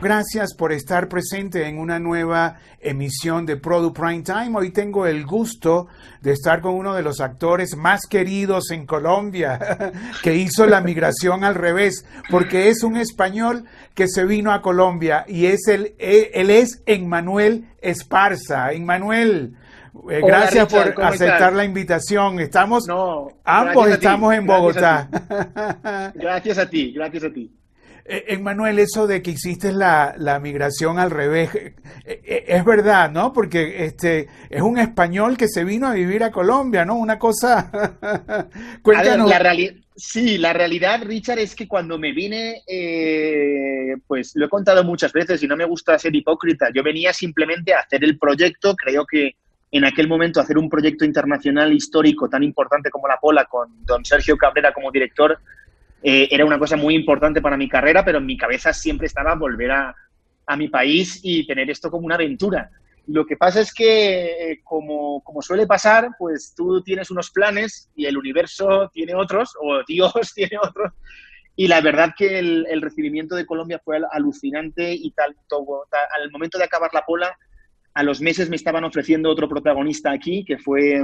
Gracias por estar presente en una nueva emisión de Product Prime Time. Hoy tengo el gusto de estar con uno de los actores más queridos en Colombia, que hizo la migración al revés, porque es un español que se vino a Colombia y es el, él es Emmanuel Esparza. Emmanuel, eh, gracias por aceptar la invitación. Estamos, ambos estamos en Bogotá. Gracias a ti, gracias a ti. Emmanuel, eso de que hiciste la, migración al revés, eh, eh, es verdad, ¿no? Porque este es un español que se vino a vivir a Colombia, ¿no? Una cosa. Cuéntanos. la sí, la realidad, Richard, es que cuando me vine, eh, pues lo he contado muchas veces y no me gusta ser hipócrita. Yo venía simplemente a hacer el proyecto. Creo que en aquel momento hacer un proyecto internacional histórico tan importante como la Pola con don Sergio Cabrera como director eh, era una cosa muy importante para mi carrera, pero en mi cabeza siempre estaba volver a, mi país y tener esto como una aventura. Lo que pasa es que, eh, como, como, suele pasar, pues tú tienes unos planes y el universo tiene otros, o Dios tiene otros. Y la verdad que el, el recibimiento de Colombia fue alucinante y tal, todo, al momento de acabar la pola, a los meses me estaban ofreciendo otro protagonista aquí, que fue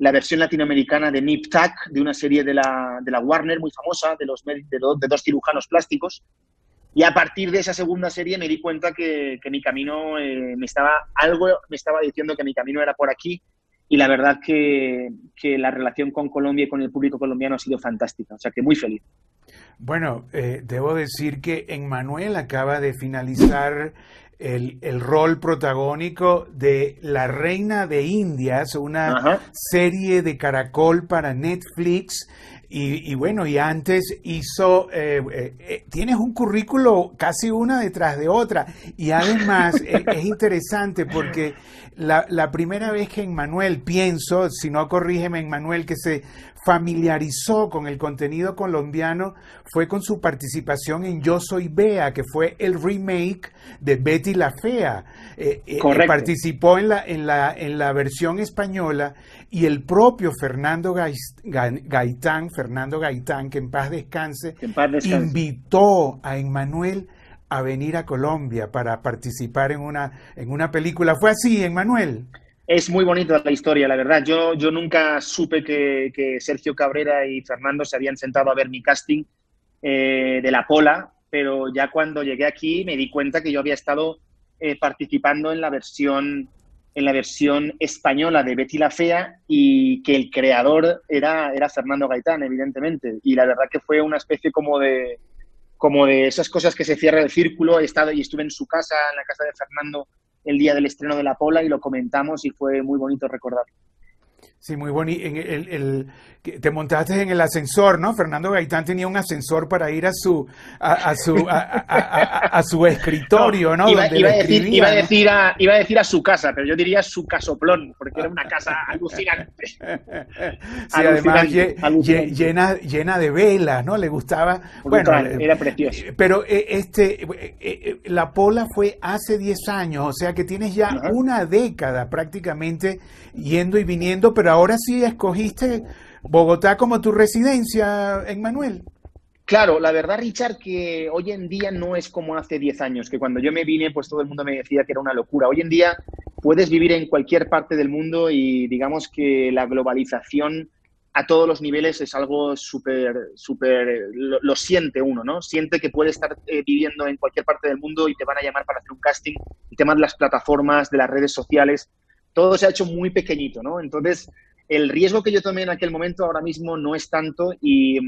la versión latinoamericana de Nip Tuck, de una serie de la, de la Warner muy famosa, de, los, de, de, dos cirujanos plásticos. Y a partir de esa segunda serie me di cuenta que, que mi camino eh, me estaba, algo me estaba diciendo que mi camino era por aquí. Y la verdad que, que, la relación con Colombia y con el público colombiano ha sido fantástica. O sea que muy feliz. Bueno, eh, debo decir que Emmanuel acaba de finalizar el, el, rol protagónico de La Reina de Indias, una serie de caracol para Netflix. Y, bueno, y antes hizo, eh, eh, eh, tienes un currículo casi una detrás de otra. Y además es, interesante porque la, la, primera vez que Emmanuel, pienso, si no corrígeme Emmanuel, que se familiarizó con el contenido colombiano fue con su participación en Yo Soy Bea, que fue el remake de Betty la Fea. Eh, eh, participó en la, en, la, en la versión española y el propio Fernando Gaitán, Fernando Gaitán, que en paz descanse, invitó a Emmanuel a venir a Colombia para participar en una, en una película. ¿Fue así, Emmanuel? Es muy bonita la historia, la verdad. Yo, yo nunca supe que, Sergio Cabrera y Fernando se habían sentado a ver mi casting eh, de la Pola, pero ya cuando llegué aquí me di cuenta que yo había estado eh, participando en la versión en la versión española de Betty la Fea y que el creador era, era Fernando Gaitán, evidentemente. Y la verdad que fue una especie como de, como de esas cosas que se cierra el círculo. He estado y estuve en su casa, en la casa de Fernando, el día del estreno de La Pola y lo comentamos y fue muy bonito recordarlo. Sí, muy bonito. El, el, te montaste en el ascensor, ¿no? Fernando Gaitán tenía un ascensor para ir a su a, su a, su escritorio, ¿no? Iba, a decir, iba, a decir a, iba a decir a su casa, pero yo diría su casoplón, porque era una casa alucinante. Sí, además llena, llena de velas, ¿no? Le gustaba. Bueno, era precioso. Pero eh, este eh, eh, la Pola fue hace 10 años, o sea que tienes ya una década prácticamente yendo y viniendo, pero ahora sí escogiste Bogotá como tu residencia, Emmanuel. Claro, la verdad, Richard, que hoy en día no es como hace 10 años, que cuando yo me vine, pues todo el mundo me decía que era una locura. Hoy en día puedes vivir en cualquier parte del mundo y digamos que la globalización a todos los niveles es algo súper, súper, lo, siente uno, ¿no? Siente que puede estar eh, viviendo en cualquier parte del mundo y te van a llamar para hacer un casting. El tema de las plataformas, de las redes sociales, todo se ha hecho muy pequeñito, ¿no? Entonces, el riesgo que yo tomé en aquel momento ahora mismo no es tanto y,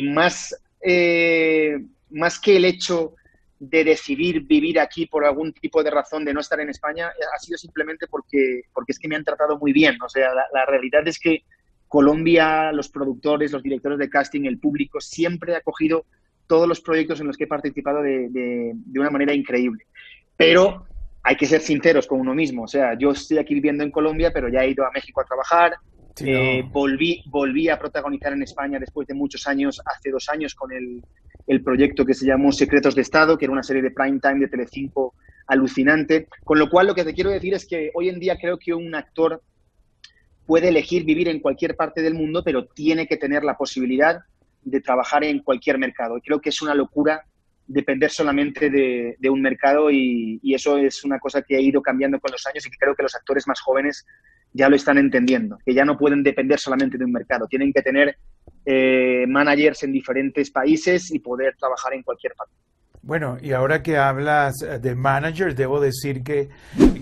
más, eh, más que el hecho de decidir vivir aquí por algún tipo de razón de no estar en España, ha sido simplemente porque, porque es que me han tratado muy bien. O sea, la, realidad es que Colombia, los productores, los directores de casting, el público, siempre ha acogido todos los proyectos en los que he participado de, de una manera increíble. Pero hay que ser sinceros con uno mismo. O sea, yo estoy aquí viviendo en Colombia, pero ya he ido a México a trabajar. Eh, volví, volví a protagonizar en España después de muchos años, hace dos años, con el, el proyecto que se llamó Secretos de Estado, que era una serie de prime time de Telecinco alucinante. Con lo cual, lo que te quiero decir es que hoy en día creo que un actor puede elegir vivir en cualquier parte del mundo, pero tiene que tener la posibilidad de trabajar en cualquier mercado. Y creo que es una locura depender solamente de, un mercado y, eso es una cosa que ha ido cambiando con los años y que creo que los actores más jóvenes ya lo están entendiendo, que ya no pueden depender solamente de un mercado, tienen que tener eh, managers en diferentes países y poder trabajar en cualquier parte. Bueno, y ahora que hablas eh, de managers, debo decir que,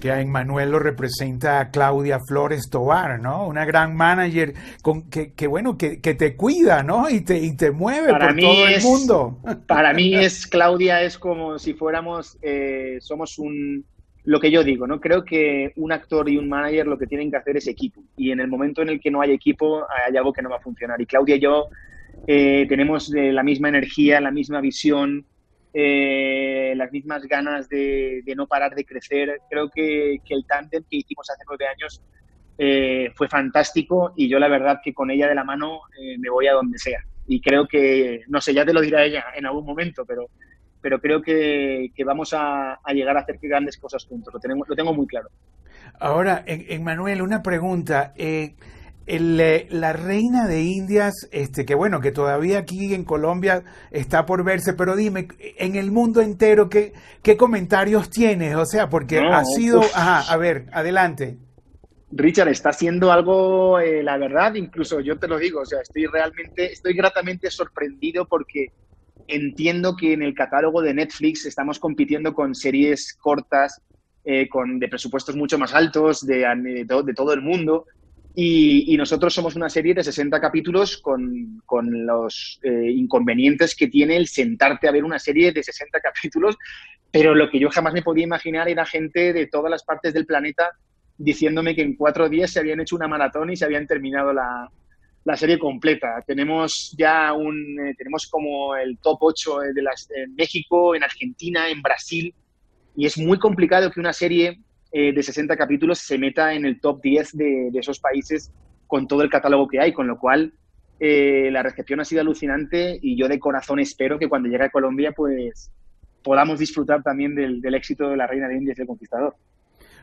que a Emmanuel lo representa a Claudia Flores Tobar, ¿no? Una gran manager con, que, que bueno, que, que, te cuida, ¿no? Y te, y te mueve por todo el mundo. Para mí es, Claudia es como si fuéramos, eh, somos un, lo que yo digo, ¿no? Creo que un actor y un manager lo que tienen que hacer es equipo. Y en el momento en el que no hay equipo, hay algo que no va a funcionar. Y Claudia y yo eh, tenemos la misma energía, la misma visión, eh, las mismas ganas de, no parar de crecer. Creo que, el tándem que hicimos hace nueve años eh, fue fantástico y yo la verdad que con ella de la mano eh, me voy a donde sea. Y creo que, no sé, ya te lo dirá ella en algún momento, pero, pero creo que, vamos a, llegar a hacer grandes cosas juntos. Lo, tenemos, lo tengo muy claro. Ahora, en, Manuel, una pregunta. La reina de Indias, este, que bueno, que todavía aquí en Colombia está por verse, pero dime, en el mundo entero, ¿qué, qué comentarios tienes? O sea, porque ha sido... Ajá, a ver, adelante. Richard, está haciendo algo, eh, la verdad, incluso yo te lo digo, o sea, estoy realmente, estoy gratamente sorprendido porque entiendo que en el catálogo de Netflix estamos compitiendo con series cortas, eh, con, de presupuestos mucho más altos de, de todo el mundo y, nosotros somos una serie de 60 capítulos con, con los eh, inconvenientes que tiene el sentarte a ver una serie de 60 capítulos, pero lo que yo jamás me podía imaginar era gente de todas las partes del planeta diciéndome que en cuatro días se habían hecho una maratón y se habían terminado la, la serie completa. Tenemos ya un, eh, tenemos como el top 8 de en México, en Argentina, en Brasil, y es muy complicado que una serie eh, de 60 capítulos se meta en el top 10 de, esos países con todo el catálogo que hay, con lo cual eh, la recepción ha sido alucinante y yo de corazón espero que cuando llegue a Colombia pues podamos disfrutar también del, del éxito de la Reina de Indias y el Conquistador.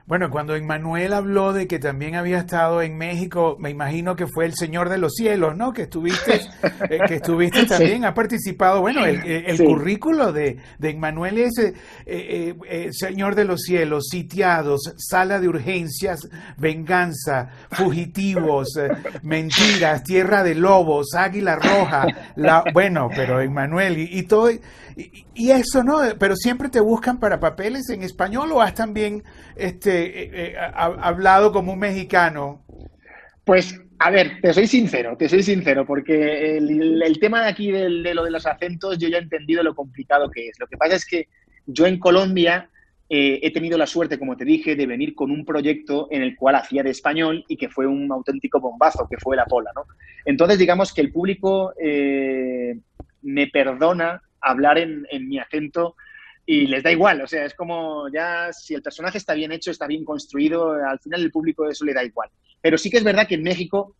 Bueno, cuando Emmanuel habló de que también había estado en México, me imagino que fue el Señor de los Cielos, ¿no? Que estuviste, eh, que estuviste también, ha participado. Bueno, el, currículo de, de Emmanuel es eh, eh, Señor de los Cielos, sitiados, sala de urgencias, venganza, fugitivos, mentiras, tierra de lobos, águila roja. La, bueno, pero Emmanuel y, y todo. Y, eso, ¿no? Pero siempre te buscan para papeles en español o has también este, eh, eh, hablado como un mexicano. Pues, a ver, te soy sincero, te soy sincero, porque el, tema de aquí de, lo de los acentos, yo ya he entendido lo complicado que es. Lo que pasa es que yo en Colombia eh, he tenido la suerte, como te dije, de venir con un proyecto en el cual hacía de español y que fue un auténtico bombazo, que fue la pola, ¿no? Entonces, digamos que el público me perdona hablar en, mi acento y les da igual, o sea, es como ya si el personaje está bien hecho, está bien construido, al final el público eso le da igual. Pero sí que es verdad que en México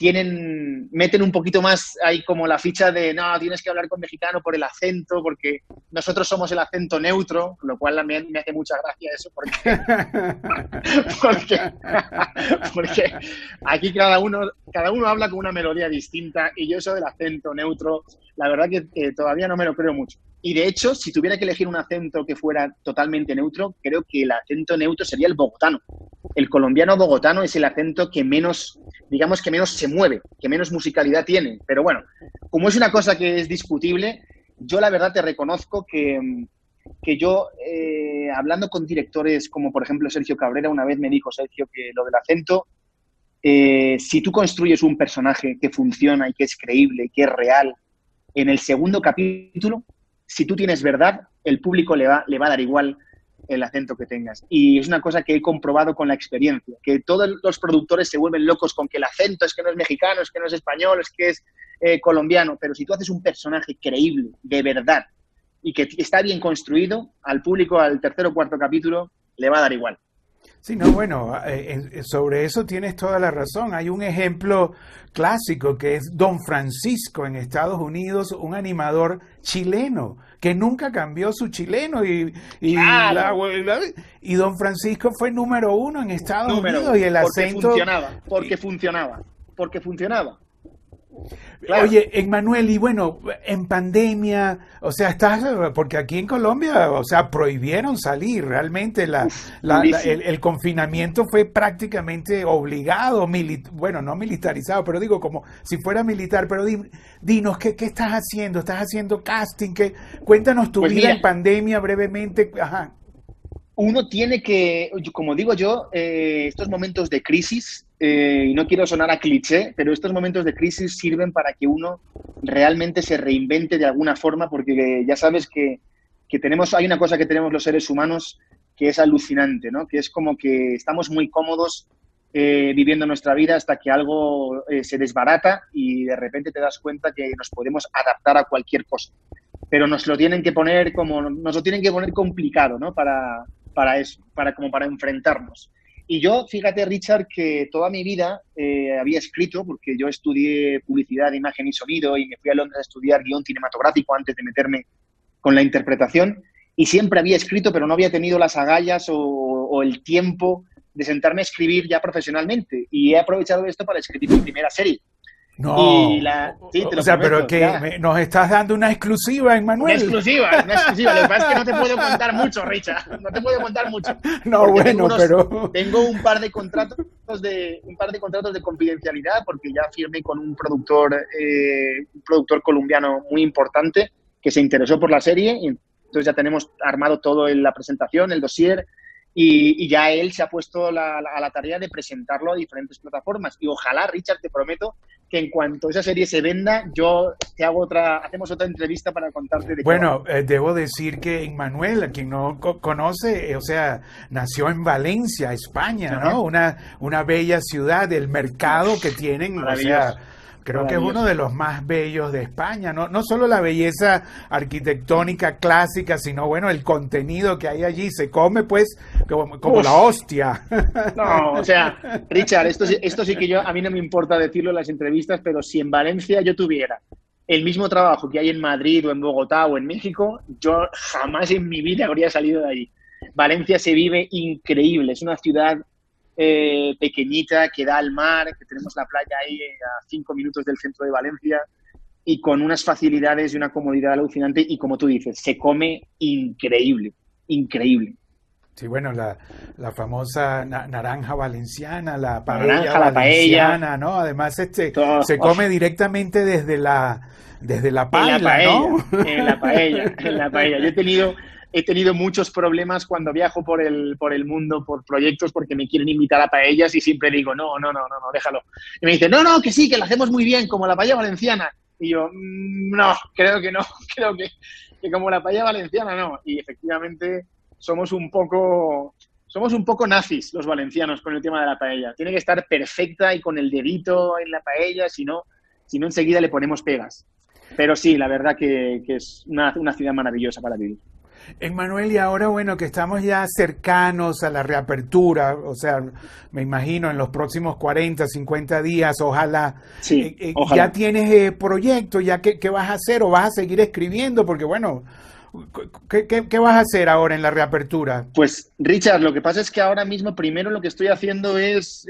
tienen, meten un poquito más ahí como la ficha de, no, tienes que hablar con mexicano por el acento, porque nosotros somos el acento neutro, lo cual me, me hace mucha gracia eso, porque, porque, aquí cada uno, cada uno habla con una melodía distinta y yo eso del acento neutro, la verdad que todavía no me lo creo mucho. Y de hecho, si tuviera que elegir un acento que fuera totalmente neutro, creo que el acento neutro sería el bogotano. El colombiano bogotano es el acento que menos, digamos que menos se mueve, que menos musicalidad tiene. Pero bueno, como es una cosa que es discutible, yo la verdad te reconozco que, que yo, eh, hablando con directores como por ejemplo Sergio Cabrera, una vez me dijo Sergio que lo del acento, eh, si tú construyes un personaje que funciona y que es creíble y que es real, en el segundo capítulo si tú tienes verdad, el público le va, le va a dar igual el acento que tengas. Y es una cosa que he comprobado con la experiencia, que todos los productores se vuelven locos con que el acento es que no es mexicano, es que no es español, es que es eh, colombiano, pero si tú haces un personaje creíble, de verdad, y que está bien construido, al público al tercer o cuarto capítulo le va a dar igual. Sí, no, bueno, eh, sobre eso tienes toda la razón. Hay un ejemplo clásico que es Don Francisco en Estados Unidos, un animador chileno que nunca cambió su chileno y, y, y Don Francisco fue número uno en Estados Unidos y el acento... Funcionaba, porque funcionaba, porque funcionaba. Oye, Emmanuel, y bueno, en pandemia, o sea, estás, porque aquí en Colombia, o sea, prohibieron salir, realmente la, el, confinamiento fue prácticamente obligado, bueno, no militarizado, pero digo como si fuera militar, pero dinos, ¿qué, ¿qué, estás haciendo? ¿Estás haciendo casting? ¿Qué? Cuéntanos tu pues vida en pandemia brevemente. Ajá. Uno tiene que, como digo yo, eh, estos momentos de crisis eh, y no quiero sonar a cliché, pero estos momentos de crisis sirven para que uno realmente se reinvente de alguna forma, porque ya sabes que, tenemos, hay una cosa que tenemos los seres humanos que es alucinante, ¿no? Que es como que estamos muy cómodos eh, viviendo nuestra vida hasta que algo eh, se desbarata y de repente te das cuenta que nos podemos adaptar a cualquier cosa. Pero nos lo tienen que poner como, nos lo tienen que poner complicado, ¿no? Para, para eso, para como para enfrentarnos. Y yo, fíjate, Richard, que toda mi vida eh, había escrito, porque yo estudié publicidad, imagen y sonido y me fui a Londres a estudiar guion cinematográfico antes de meterme con la interpretación. Y siempre había escrito, pero no había tenido las agallas o, o el tiempo de sentarme a escribir ya profesionalmente. Y he aprovechado esto para escribir mi primera serie. No. o sea, pero que nos estás dando una exclusiva, Emmanuel. Una exclusiva, una exclusiva. Lo que pasa es que no te puedo contar mucho, Richard. No te puedo contar mucho. No, bueno, pero. Tengo un par de contratos de un par de contratos de confidencialidad porque ya firmé con un productor, eh, un productor colombiano muy importante que se interesó por la serie. Y entonces ya tenemos armado todo en la presentación, el dossier, y, ya él se ha puesto a la tarea de presentarlo a diferentes plataformas. Y ojalá, Richard, te prometo que en cuanto esa serie se venda, yo te hago otra, hacemos otra entrevista para contarte de Bueno, eh, debo decir que Manuel, a quien no conoce, eh, o sea, nació en Valencia, España, ¿no? Una, una bella ciudad, el mercado que tienen, o sea, Creo que es uno de los más bellos de España, ¿no? no solo la belleza arquitectónica clásica, sino bueno, el contenido que hay allí se come pues como, la hostia. No, o sea, Richard, esto, esto sí que yo, a mí no me importa decirlo en las entrevistas, pero si en Valencia yo tuviera el mismo trabajo que hay en Madrid o en Bogotá o en México, yo jamás en mi vida habría salido de allí. Valencia se vive increíble, es una ciudad eh, pequeñita que da al mar, que tenemos la playa ahí a cinco minutos del centro de Valencia y con unas facilidades y una comodidad alucinante y como tú dices, se come increíble, increíble. Sí, bueno, la, la famosa naranja valenciana, la paella valenciana, ¿no? Además, este se come directamente desde la desde la paella, en la paella, ¿no? En la paella, en la paella. Yo he tenido he tenido muchos problemas cuando viajo por el, por el mundo, por proyectos, porque me quieren invitar a paellas y siempre digo, no, no, no, no, no, déjalo. Y me dicen, no, no, que sí, que la hacemos muy bien, como la paella valenciana. Y yo, mm, no, creo que no, creo que, que como la paella valenciana no. Y efectivamente somos un poco, somos un poco nazis los valencianos con el tema de la paella. Tiene que estar perfecta y con el dedito en la paella, si no, si no enseguida le ponemos pegas. Pero sí, la verdad que, que es una, una ciudad maravillosa para vivir. Manuel, y ahora bueno, que estamos ya cercanos a la reapertura, o sea, me imagino en los próximos 40, 50 días, ojalá, sí, eh, eh, ya tienes eh, proyecto, ya qué, vas a hacer o vas a seguir escribiendo, porque bueno, ¿qué, vas a hacer ahora en la reapertura? Pues Richard, lo que pasa es que ahora mismo primero lo que estoy haciendo es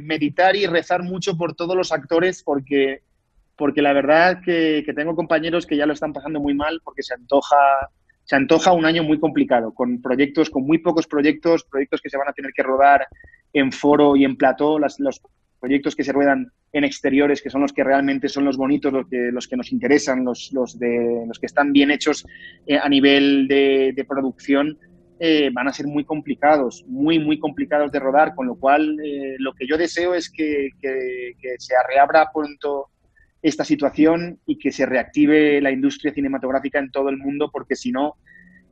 meditar y rezar mucho por todos los actores, porque, porque la verdad que, que tengo compañeros que ya lo están pasando muy mal, porque se antoja se antoja un año muy complicado, con proyectos, con muy pocos proyectos, proyectos que se van a tener que rodar en foro y en plató, los proyectos que se ruedan en exteriores, que son los que realmente son los bonitos, los que, los que nos interesan, los, los, de, los que están bien hechos eh, a nivel de, producción, eh, van a ser muy complicados, muy, muy complicados de rodar, con lo cual eh, lo que yo deseo es que, que, que se reabra pronto esta situación y que se reactive la industria cinematográfica en todo el mundo, porque si no,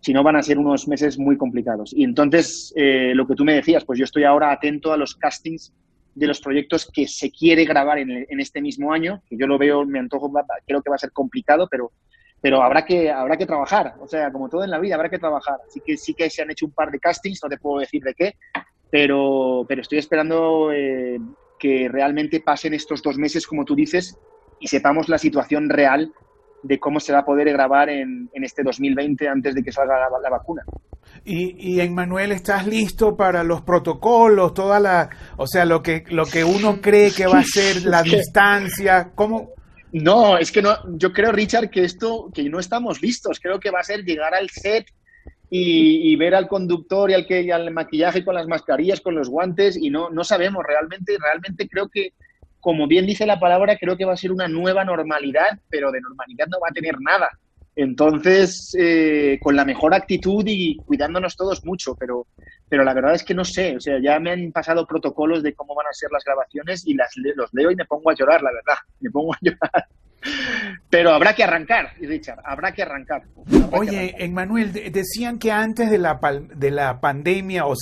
si no van a ser unos meses muy complicados. Y entonces, eh, lo que tú me decías, pues yo estoy ahora atento a los castings de los proyectos que se quiere grabar en, este mismo año, que yo lo veo, me antojo, creo que va a ser complicado, pero, pero habrá, que, habrá que trabajar. O sea, como todo en la vida, habrá que trabajar. Así que sí que se han hecho un par de castings, no te puedo decir de qué, pero, pero estoy esperando eh, que realmente pasen estos dos meses, como tú dices, y sepamos la situación real de cómo se va a poder grabar en, en este 2020 antes de que salga la, vacuna. Y, y Manuel, ¿estás listo para los protocolos, toda la, o sea, lo que, lo que uno cree que va a ser la distancia? ¿Cómo, No, es que no, yo creo, Richard, que esto, que no estamos listos. Creo que va a ser llegar al set y, ver al conductor y al que y al maquillaje con las mascarillas, con los guantes, y no, no sabemos realmente, realmente creo que, como bien dice la palabra, creo que va a ser una nueva normalidad, pero de normalidad no va a tener nada. Entonces, eh, con la mejor actitud y cuidándonos todos mucho, pero, pero la verdad es que no sé, o sea, ya me han pasado protocolos de cómo van a ser las grabaciones y las, los leo y me pongo a llorar, la verdad, me pongo a llorar. Pero habrá que arrancar, Richard, habrá que arrancar. Oye, Emmanuel, decían que antes de la, de la pandemia, o,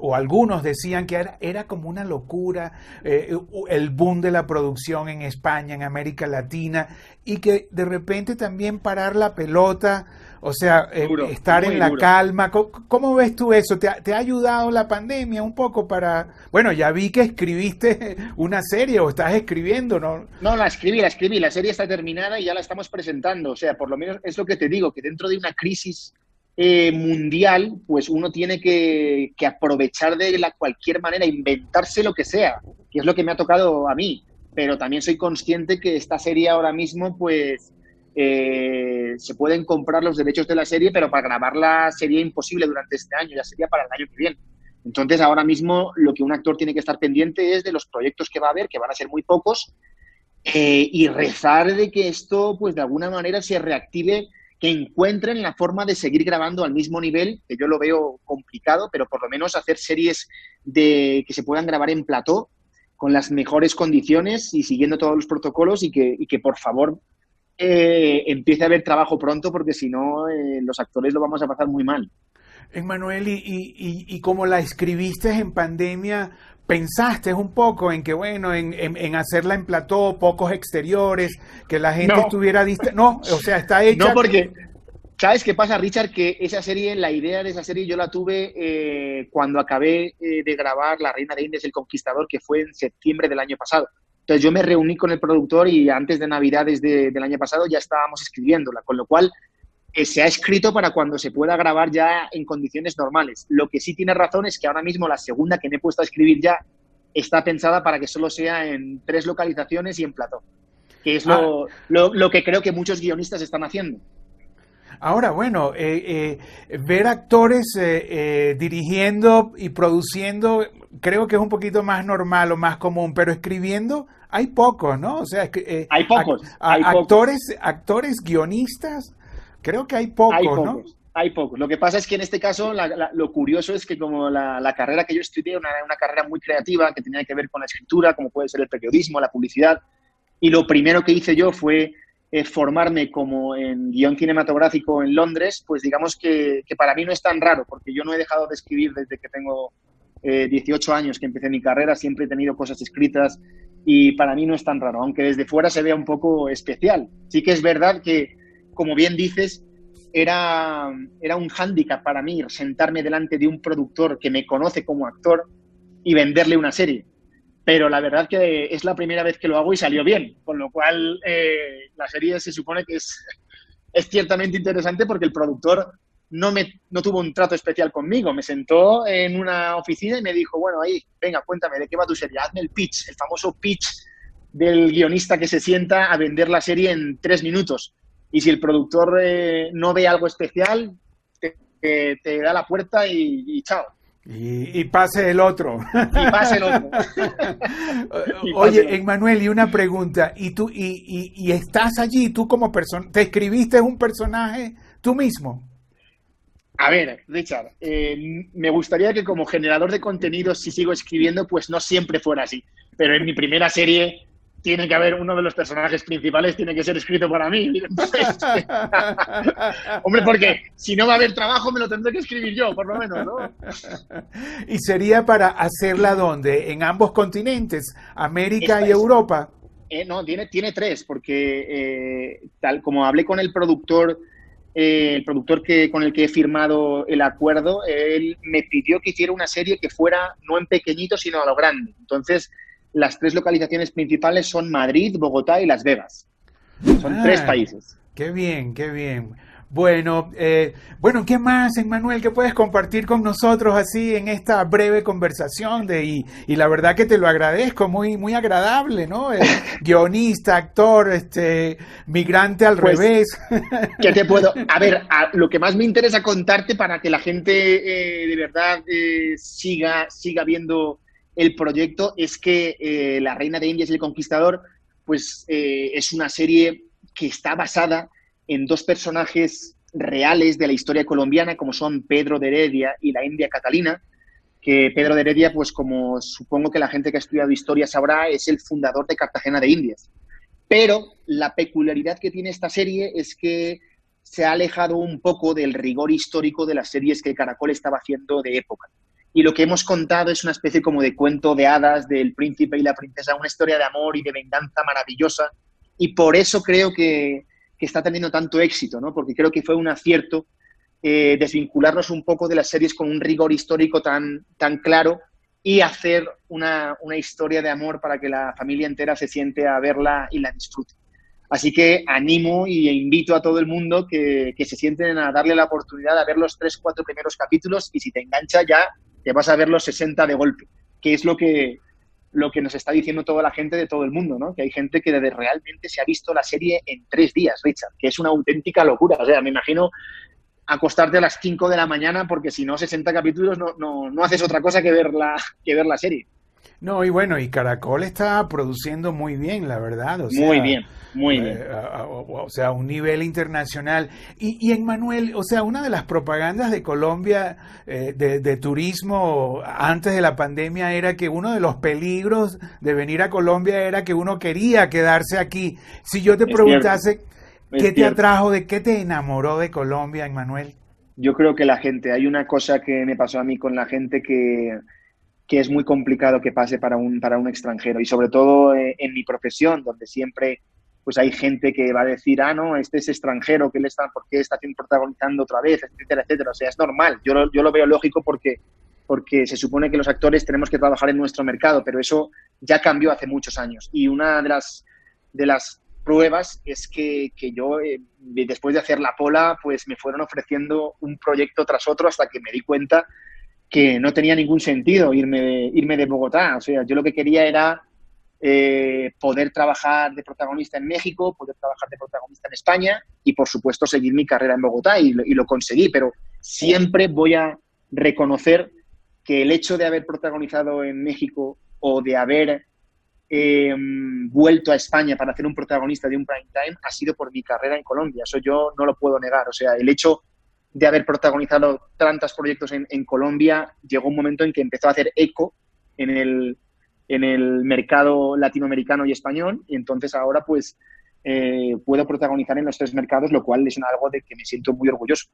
o, algunos decían que era, era como una locura eh, el boom de la producción en España, en América Latina, y que de repente también parar la pelota o sea, eh, estar en la calma. ¿Cómo, ves tú eso? ¿Te ha, ayudado la pandemia un poco para... Bueno, ya vi que escribiste una serie o estás escribiendo, ¿no? No, la escribí, la escribí. La serie está terminada y ya la estamos presentando. O sea, por lo menos es lo que te digo, que dentro de una crisis eh, mundial, pues uno tiene que, que aprovechar de la cualquier manera, inventarse lo que sea, que es lo que me ha tocado a mí. Pero también soy consciente que esta serie ahora mismo, pues eh, se pueden comprar los derechos de la serie, pero para grabarla sería imposible durante este año, ya sería para el año que viene. Entonces, ahora mismo lo que un actor tiene que estar pendiente es de los proyectos que va a haber, que van a ser muy pocos, eh, y rezar de que esto, pues de alguna manera, se reactive, que encuentren la forma de seguir grabando al mismo nivel, que yo lo veo complicado, pero por lo menos hacer series de que se puedan grabar en plató con las mejores condiciones y siguiendo todos los protocolos y que, y que por favor eh, empiece a haber trabajo pronto porque si no eh, los actores lo vamos a pasar muy mal. Emanuel, y, y, y, como la escribiste en pandemia, pensaste un poco en que, bueno, en, en, hacerla en plató, pocos exteriores, que la gente estuviera dista No, o sea, está hecha. No, porque, ¿sabes qué pasa, Richard? Que esa serie, la idea de esa serie, yo la tuve eh, cuando acabé eh, de grabar La Reina de Indias, El Conquistador, que fue en septiembre del año pasado. Entonces yo me reuní con el productor y antes de Navidades del año pasado ya estábamos escribiéndola, con lo cual eh, se ha escrito para cuando se pueda grabar ya en condiciones normales. Lo que sí tiene razón es que ahora mismo la segunda que me he puesto a escribir ya está pensada para que solo sea en tres localizaciones y en plató, que es lo, ah. que creo que muchos guionistas están haciendo. Ahora, bueno, eh, eh, ver actores dirigiendo y produciendo creo que es un poquito más normal o más común, pero escribiendo hay pocos, ¿no? O sea, eh, hay pocos. hay actores, actores, guionistas, creo que hay pocos, hay pocos Hay pocos. Lo que pasa es que en este caso lo curioso es que como la, carrera que yo estudié, una, una carrera muy creativa que tenía que ver con la escritura, como puede ser el periodismo, la publicidad, y lo primero que hice yo fue eh, formarme como en guion cinematográfico en Londres, pues digamos que, que, para mí no es tan raro, porque yo no he dejado de escribir desde que tengo 18 eh, años que empecé mi carrera, siempre he tenido cosas escritas y para mí no es tan raro, aunque desde fuera se vea un poco especial. Sí que es verdad que, como bien dices, era, era un hándicap para mí sentarme delante de un productor que me conoce como actor y venderle una serie. Pero la verdad que es la primera vez que lo hago y salió bien, con lo cual eh, la serie se supone que es, ciertamente interesante porque el productor no, me, no tuvo un trato especial conmigo. Me sentó en una oficina y me dijo, bueno, ahí, venga, cuéntame, ¿de qué va tu serie? Hazme el pitch, el famoso pitch del guionista que se sienta a vender la serie en tres minutos. Y si el productor eh, no ve algo especial, te, da la puerta y, chao. Y, pase el otro. Y pase el otro. Oye, Emmanuel, y una pregunta. ¿Y tú y, y estás allí, tú como persona, te escribiste un personaje tú mismo? A ver, Richard, eh, me gustaría que como generador de contenidos, si sigo escribiendo, pues no siempre fuera así. Pero en mi primera serie tiene que haber uno de los personajes principales, tiene que ser escrito para mí. Hombre, porque si no va a haber trabajo, me lo tendré que escribir yo, por lo menos, ¿no? ¿Y sería para hacerla dónde? ¿En ambos continentes? ¿América y Europa? Eh, no, tiene, tiene tres, porque eh, tal como hablé con el productor eh, el productor que, con el que he firmado el acuerdo, él me pidió que hiciera una serie que fuera no en pequeñito, sino a lo grande. Entonces, las tres localizaciones principales son Madrid, Bogotá y Las Vegas. Son tres ah, países. Qué bien, qué bien. Bueno, eh, bueno, ¿qué más, Emmanuel, que puedes compartir con nosotros así en esta breve conversación? De, y, y la verdad que te lo agradezco, muy, muy agradable, ¿no? Eh, guionista, actor, este, migrante al pues, revés. ¿Qué te puedo? A ver, lo que más me interesa contarte para que la gente eh, de verdad siga, siga viendo el proyecto es que La Reina de Indias y el Conquistador, pues es una serie que está basada en dos personajes reales de la historia colombiana, como son Pedro de Heredia y la India Catalina, que Pedro de Heredia, pues como supongo que la gente que ha estudiado historia sabrá, es el fundador de Cartagena de Indias. Pero la peculiaridad que tiene esta serie es que se ha alejado un poco del rigor histórico de las series que Caracol estaba haciendo de época. Y lo que hemos contado es una especie como de cuento de hadas del príncipe y la princesa, una historia de amor y de venganza maravillosa. Y por eso creo que, que está teniendo tanto éxito, ¿no? Porque creo que fue un acierto eh, desvincularnos un poco de las series con un rigor histórico tan, tan claro y hacer una, historia de amor para que la familia entera se siente a verla y la disfrute. Así que animo y invito a todo el mundo que, que, se sienten a darle la oportunidad de ver los tres, cuatro primeros capítulos y si te engancha ya te vas a ver los 60 de golpe, que es lo que, lo que nos está diciendo toda la gente de todo el mundo, ¿no? Que hay gente que desde realmente se ha visto la serie en tres días, Richard, que es una auténtica locura. O sea, me imagino acostarte a las 5 de la mañana porque si no 60 capítulos no, no, no haces otra cosa que ver la, que ver la serie. No, y bueno, y Caracol está produciendo muy bien, la verdad. muy bien, muy bien. Eh, o sea, un nivel internacional. Y, y en Manuel, o sea, una de las propagandas de Colombia eh, de, turismo antes de la pandemia era que uno de los peligros de venir a Colombia era que uno quería quedarse aquí. Si yo te preguntase, ¿qué te atrajo, de qué te enamoró de Colombia, Manuel? Yo creo que la gente, hay una cosa que me pasó a mí con la gente que que es muy complicado que pase para un, para un extranjero. Y sobre todo eh, en mi profesión, donde siempre pues hay gente que va a decir, ah, no, este es extranjero, que él está, ¿por qué está protagonizando otra vez? Etcétera, etcétera. O sea, es normal. Yo lo, yo lo veo lógico porque, porque se supone que los actores tenemos que trabajar en nuestro mercado, pero eso ya cambió hace muchos años. Y una de las, de las pruebas es que, que yo, eh, después de hacer la pola, pues me fueron ofreciendo un proyecto tras otro hasta que me di cuenta que no tenía ningún sentido irme de, irme de Bogotá. O sea, yo lo que quería era eh, poder trabajar de protagonista en México, poder trabajar de protagonista en España y, por supuesto, seguir mi carrera en Bogotá y, lo conseguí. Pero siempre voy a reconocer que el hecho de haber protagonizado en México o de haber em, vuelto a España para hacer un protagonista de un prime time ha sido por mi carrera en Colombia. Eso yo no lo puedo negar. O sea, el hecho de haber protagonizado tantos proyectos en, Colombia, llegó un momento en que empezó a hacer eco en el, en el mercado latinoamericano y español, y entonces ahora pues eh, puedo protagonizar en los tres mercados, lo cual es algo de que me siento muy orgulloso.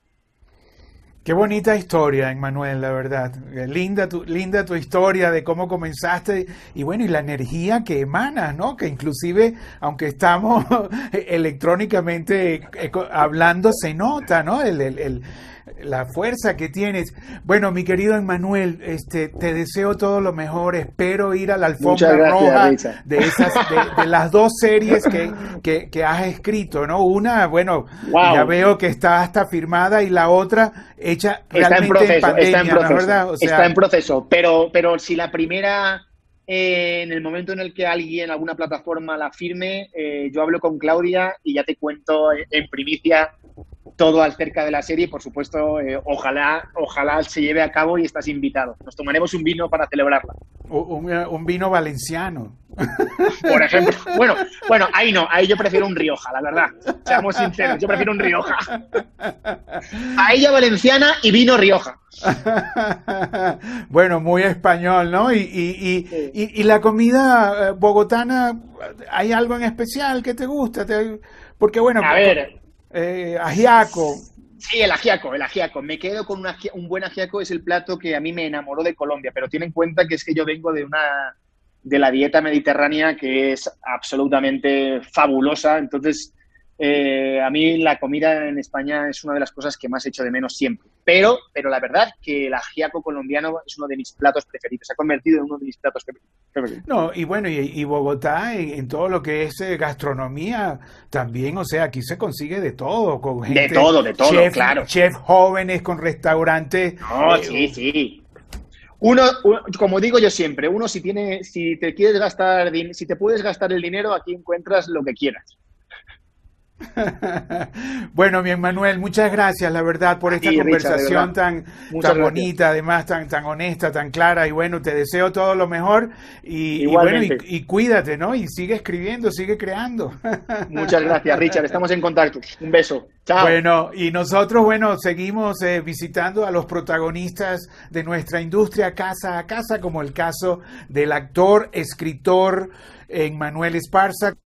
Qué bonita historia, Emmanuel, la verdad. Eh, linda tu, linda tu historia de cómo comenzaste y bueno, y la energía que emanas, ¿no? Que inclusive, aunque estamos electrónicamente hablando, se nota, ¿no? el la fuerza que tienes. Bueno, mi querido Emmanuel, este, te deseo todo lo mejor. Espero ir a la alfombra roja de esas, de, las dos series que, que, has escrito, ¿no? Una, bueno, ya veo que está hasta firmada y la otra hecha está en proceso, está en proceso, está en proceso. Pero, pero si la primera eh, en el momento en el que alguien, alguna plataforma la firme, eh, yo hablo con Claudia y ya te cuento en primicia todo acerca de la serie. Por supuesto, eh, ojalá, ojalá se lleve a cabo y estás invitado. Nos tomaremos un vino para celebrarla. Un, vino valenciano. Por ejemplo. Bueno, bueno, ahí no, ahí yo prefiero un Rioja, la verdad. Seamos sinceros, yo prefiero un Rioja. ella valenciana y vino Rioja. bueno, muy español, ¿no? Y, y, y, y, la comida eh, bogotana, ¿hay algo en especial que te gusta? Porque bueno, a ver, eh, ajiaco. Sí, el ajiaco, el ajiaco. Me quedo con un buen ajiaco, es el plato que a mí me enamoró de Colombia, pero ten en cuenta que es que yo vengo de una de la dieta mediterránea que es absolutamente fabulosa. Entonces, eh, a mí la comida en España es una de las cosas que más echo de menos siempre. Pero, pero la verdad que el ajiaco colombiano es uno de mis platos preferidos, se ha convertido en uno de mis platos preferidos. No, y bueno, y, Bogotá en, todo lo que es eh, gastronomía también, o sea, aquí se consigue de todo, con gente, de todo, de todo, chef, claro. Chef jóvenes con restaurantes. No, eh, sí, sí. Uno, como digo yo siempre, uno si tiene, si te quieres gastar, si te puedes gastar el dinero, aquí encuentras lo que quieras. bueno, mi Manuel, muchas gracias, la verdad, por esta conversación tan, tan bonita, además tan, tan honesta, tan clara. Y bueno, te deseo todo lo mejor y, bueno, y, cuídate, ¿no? Y sigue escribiendo, sigue creando. muchas gracias, Richard. Estamos en contacto. Un beso. Chao. Bueno, y nosotros, bueno, seguimos eh, visitando a los protagonistas de nuestra industria casa a casa, como el caso del actor, escritor, Manuel Esparza.